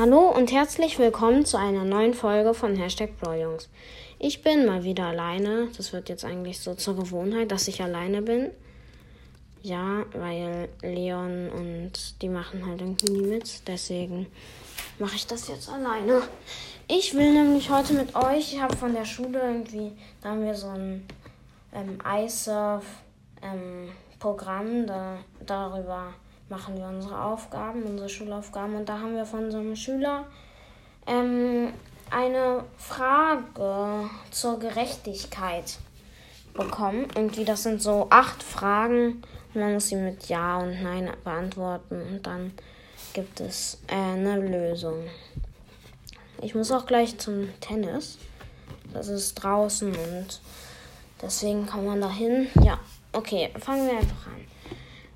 Hallo und herzlich willkommen zu einer neuen Folge von Hashtag Brawljungs. Ich bin mal wieder alleine. Das wird jetzt eigentlich so zur Gewohnheit, dass ich alleine bin. Ja, weil Leon und die machen halt irgendwie nie mit. Deswegen mache ich das jetzt alleine. Ich will nämlich heute mit euch, ich habe von der Schule irgendwie, da haben wir so ein ähm, iSurf-Programm, ähm, da, darüber machen wir unsere Aufgaben, unsere Schulaufgaben. Und da haben wir von so einem Schüler ähm, eine Frage zur Gerechtigkeit bekommen. Irgendwie, das sind so acht Fragen man muss sie mit Ja und Nein beantworten und dann gibt es äh, eine Lösung. Ich muss auch gleich zum Tennis. Das ist draußen und deswegen kann man da hin. Ja, okay, fangen wir einfach an.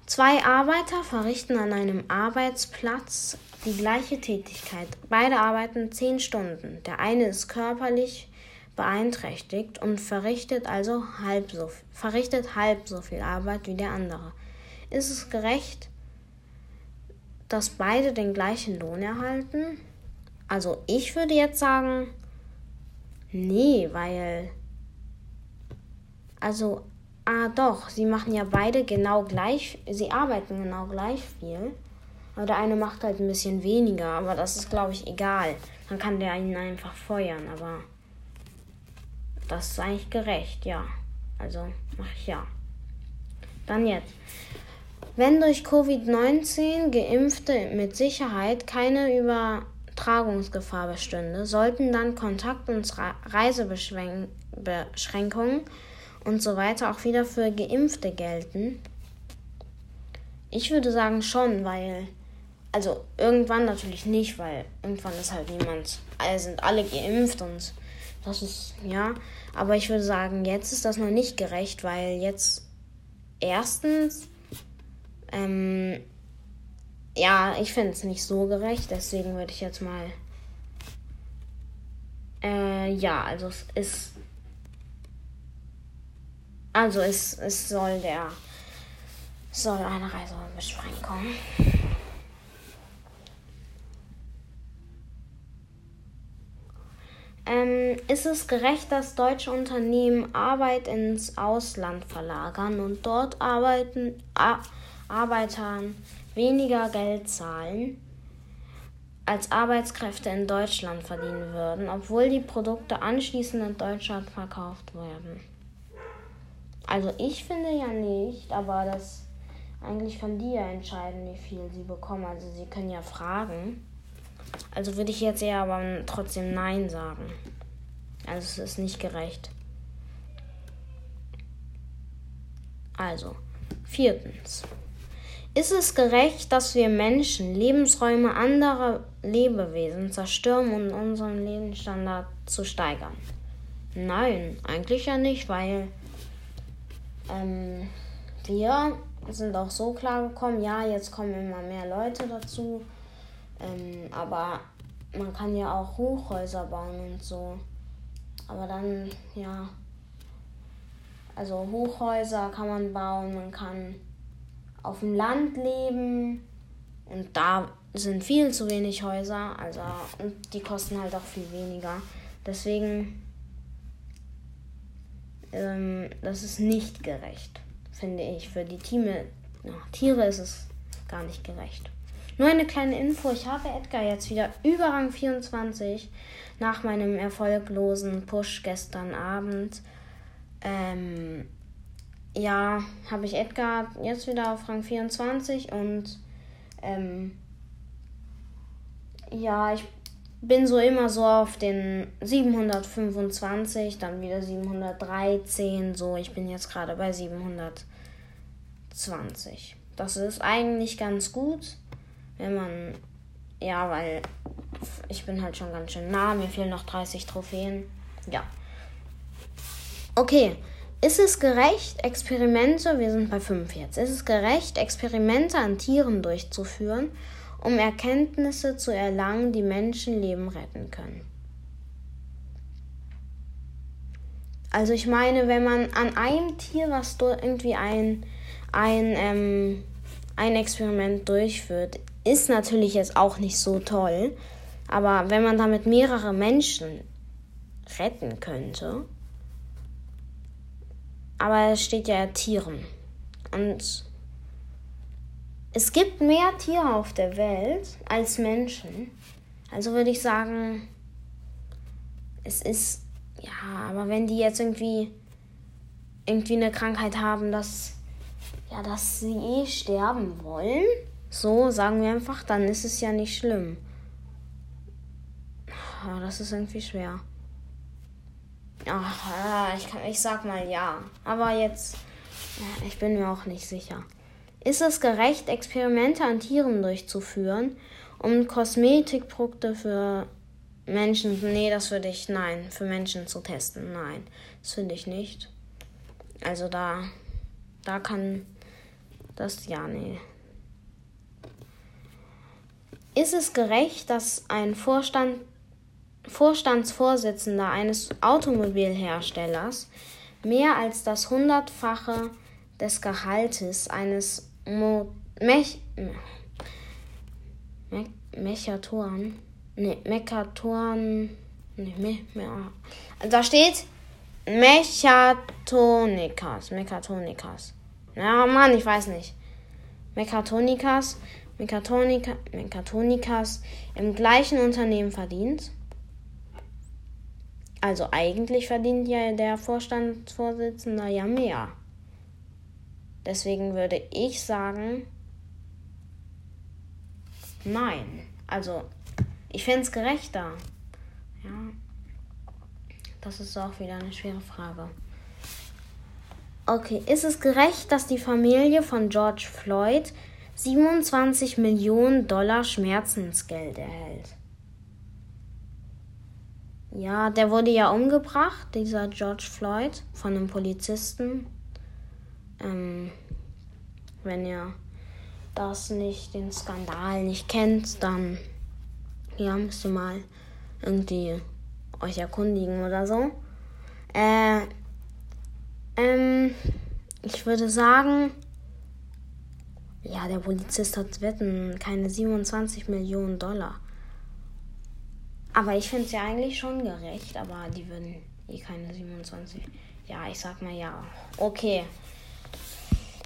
Zwei Arbeiter verrichten an einem Arbeitsplatz die gleiche Tätigkeit. Beide arbeiten zehn Stunden. Der eine ist körperlich beeinträchtigt und verrichtet also halb so, verrichtet halb so viel Arbeit wie der andere. Ist es gerecht, dass beide den gleichen Lohn erhalten? Also ich würde jetzt sagen, nee, weil also Ah, doch, sie machen ja beide genau gleich, sie arbeiten genau gleich viel. Aber der eine macht halt ein bisschen weniger, aber das ist, glaube ich, egal. Dann kann der ihn einfach feuern, aber das ist eigentlich gerecht, ja. Also mache ich ja. Dann jetzt. Wenn durch Covid-19 Geimpfte mit Sicherheit keine Übertragungsgefahr bestünde, sollten dann Kontakt- und Reisebeschränkungen und so weiter auch wieder für Geimpfte gelten? Ich würde sagen schon, weil, also irgendwann natürlich nicht, weil irgendwann ist halt niemand, alle sind alle geimpft und das ist, ja, aber ich würde sagen, jetzt ist das noch nicht gerecht, weil jetzt erstens, ähm, ja, ich finde es nicht so gerecht, deswegen würde ich jetzt mal, äh, ja, also es ist also es, es soll der soll eine Reisebeschränkung. Ähm, ist es gerecht, dass deutsche Unternehmen Arbeit ins Ausland verlagern und dort arbeiten, Ar Arbeitern weniger Geld zahlen, als Arbeitskräfte in Deutschland verdienen würden, obwohl die Produkte anschließend in Deutschland verkauft werden? Also ich finde ja nicht, aber das eigentlich können die ja entscheiden, wie viel sie bekommen. Also sie können ja fragen. Also würde ich jetzt eher aber trotzdem Nein sagen. Also es ist nicht gerecht. Also, viertens. Ist es gerecht, dass wir Menschen Lebensräume anderer Lebewesen zerstören, um unseren Lebensstandard zu steigern? Nein, eigentlich ja nicht, weil ähm, wir sind auch so klar gekommen, ja, jetzt kommen immer mehr Leute dazu. Ähm, aber man kann ja auch Hochhäuser bauen und so. Aber dann, ja. Also Hochhäuser kann man bauen, man kann auf dem Land leben und da sind viel zu wenig Häuser, also und die kosten halt auch viel weniger. Deswegen ähm, das ist nicht gerecht, finde ich. Für die Tiere, ja, Tiere ist es gar nicht gerecht. Nur eine kleine Info, ich habe Edgar jetzt wieder über Rang 24 nach meinem erfolglosen Push gestern Abend. Ähm, ja, habe ich Edgar jetzt wieder auf Rang 24 und ähm, ja, ich bin so immer so auf den 725, dann wieder 713, so ich bin jetzt gerade bei 720. Das ist eigentlich ganz gut, wenn man ja, weil ich bin halt schon ganz schön nah, mir fehlen noch 30 Trophäen. Ja. Okay, ist es gerecht, Experimente, wir sind bei 5 jetzt, ist es gerecht, Experimente an Tieren durchzuführen um Erkenntnisse zu erlangen, die Menschenleben retten können. Also ich meine, wenn man an einem Tier was irgendwie ein, ein, ähm, ein Experiment durchführt, ist natürlich jetzt auch nicht so toll, Aber wenn man damit mehrere Menschen retten könnte, aber es steht ja Tieren. Und es gibt mehr Tiere auf der Welt als Menschen. Also würde ich sagen, es ist, ja, aber wenn die jetzt irgendwie, irgendwie eine Krankheit haben, dass, ja, dass sie eh sterben wollen, so sagen wir einfach, dann ist es ja nicht schlimm. Ja, das ist irgendwie schwer. Ach, ich, kann, ich sag mal ja. Aber jetzt, ich bin mir auch nicht sicher. Ist es gerecht, Experimente an Tieren durchzuführen, um Kosmetikprodukte für Menschen, nee, das würde ich, nein, für Menschen zu testen, nein, das finde ich nicht. Also da, da kann das, ja, nee. Ist es gerecht, dass ein Vorstand Vorstandsvorsitzender eines Automobilherstellers mehr als das Hundertfache des Gehaltes eines Mo Mech Me Mechatoren, ne, Mechatoren, ne, Me Me da steht Mechatonikas, Mechatonikas. Ja, Mann, ich weiß nicht. Mechatonikas, Mechatonika, Mechatonikas im gleichen Unternehmen verdient. Also eigentlich verdient ja der Vorstandsvorsitzende ja mehr. Deswegen würde ich sagen, nein. Also ich fände es gerechter. Ja. Das ist auch wieder eine schwere Frage. Okay, ist es gerecht, dass die Familie von George Floyd 27 Millionen Dollar Schmerzensgeld erhält? Ja, der wurde ja umgebracht, dieser George Floyd, von einem Polizisten. Ähm, wenn ihr das nicht, den Skandal nicht kennt, dann ja, müsst ihr mal irgendwie euch erkundigen oder so. Äh, ähm, ich würde sagen, ja, der Polizist hat wetten keine 27 Millionen Dollar. Aber ich finde es ja eigentlich schon gerecht, aber die würden eh keine 27. Ja, ich sag mal ja. Okay.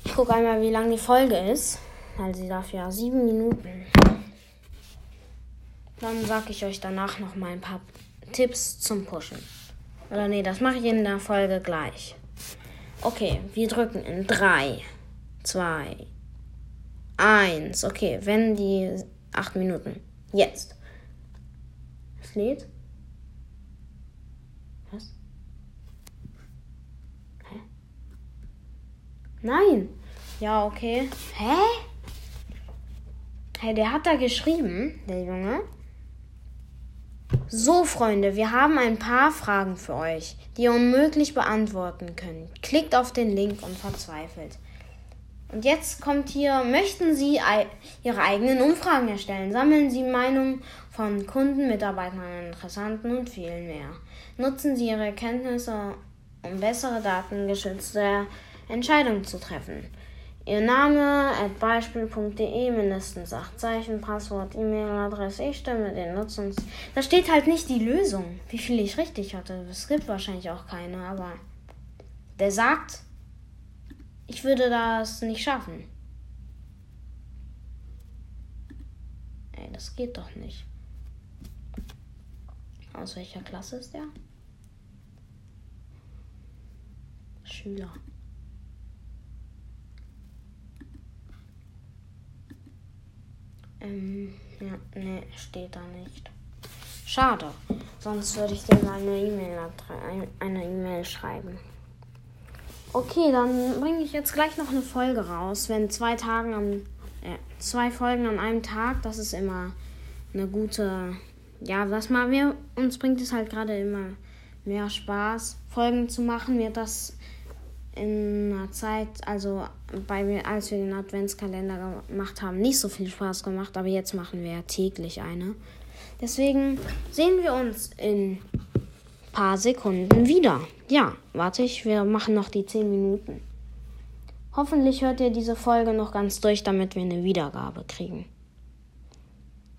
Ich gucke einmal, wie lang die Folge ist. Also sie darf ja sieben Minuten. Dann sag ich euch danach noch mal ein paar Tipps zum Pushen. Oder nee, das mache ich in der Folge gleich. Okay, wir drücken in 3, 2, 1. Okay, wenn die 8 Minuten. Jetzt. Es lädt. Was? Hä? Nein. Ja, okay. Hä? Hey, der hat da geschrieben, der Junge. So, Freunde, wir haben ein paar Fragen für euch, die ihr unmöglich beantworten könnt. Klickt auf den Link und verzweifelt. Und jetzt kommt hier, möchten Sie Ihre eigenen Umfragen erstellen? Sammeln Sie Meinungen von Kunden, Mitarbeitern, Interessanten und vielen mehr. Nutzen Sie Ihre Kenntnisse, um bessere datengeschützte Entscheidungen zu treffen. Ihr Name at beispiel.de, mindestens 8 Zeichen, Passwort, E-Mail-Adresse, ich stimme den Nutzungs... Da steht halt nicht die Lösung, wie viel ich richtig hatte. Es gibt wahrscheinlich auch keine, aber der sagt, ich würde das nicht schaffen. Ey, das geht doch nicht. Aus welcher Klasse ist der? Schüler. Ähm, ja, ne, steht da nicht. Schade. Sonst würde ich dir mal eine E-Mail E-Mail schreiben. Okay, dann bringe ich jetzt gleich noch eine Folge raus. Wenn zwei Tagen am äh, zwei Folgen an einem Tag, das ist immer eine gute. Ja, was mal wir uns bringt es halt gerade immer mehr Spaß, Folgen zu machen. Mir das in einer Zeit, also bei mir, als wir den Adventskalender gemacht haben, nicht so viel Spaß gemacht, aber jetzt machen wir ja täglich eine. Deswegen sehen wir uns in paar Sekunden wieder. Ja, warte ich, wir machen noch die 10 Minuten. Hoffentlich hört ihr diese Folge noch ganz durch, damit wir eine Wiedergabe kriegen.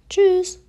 Tschüss.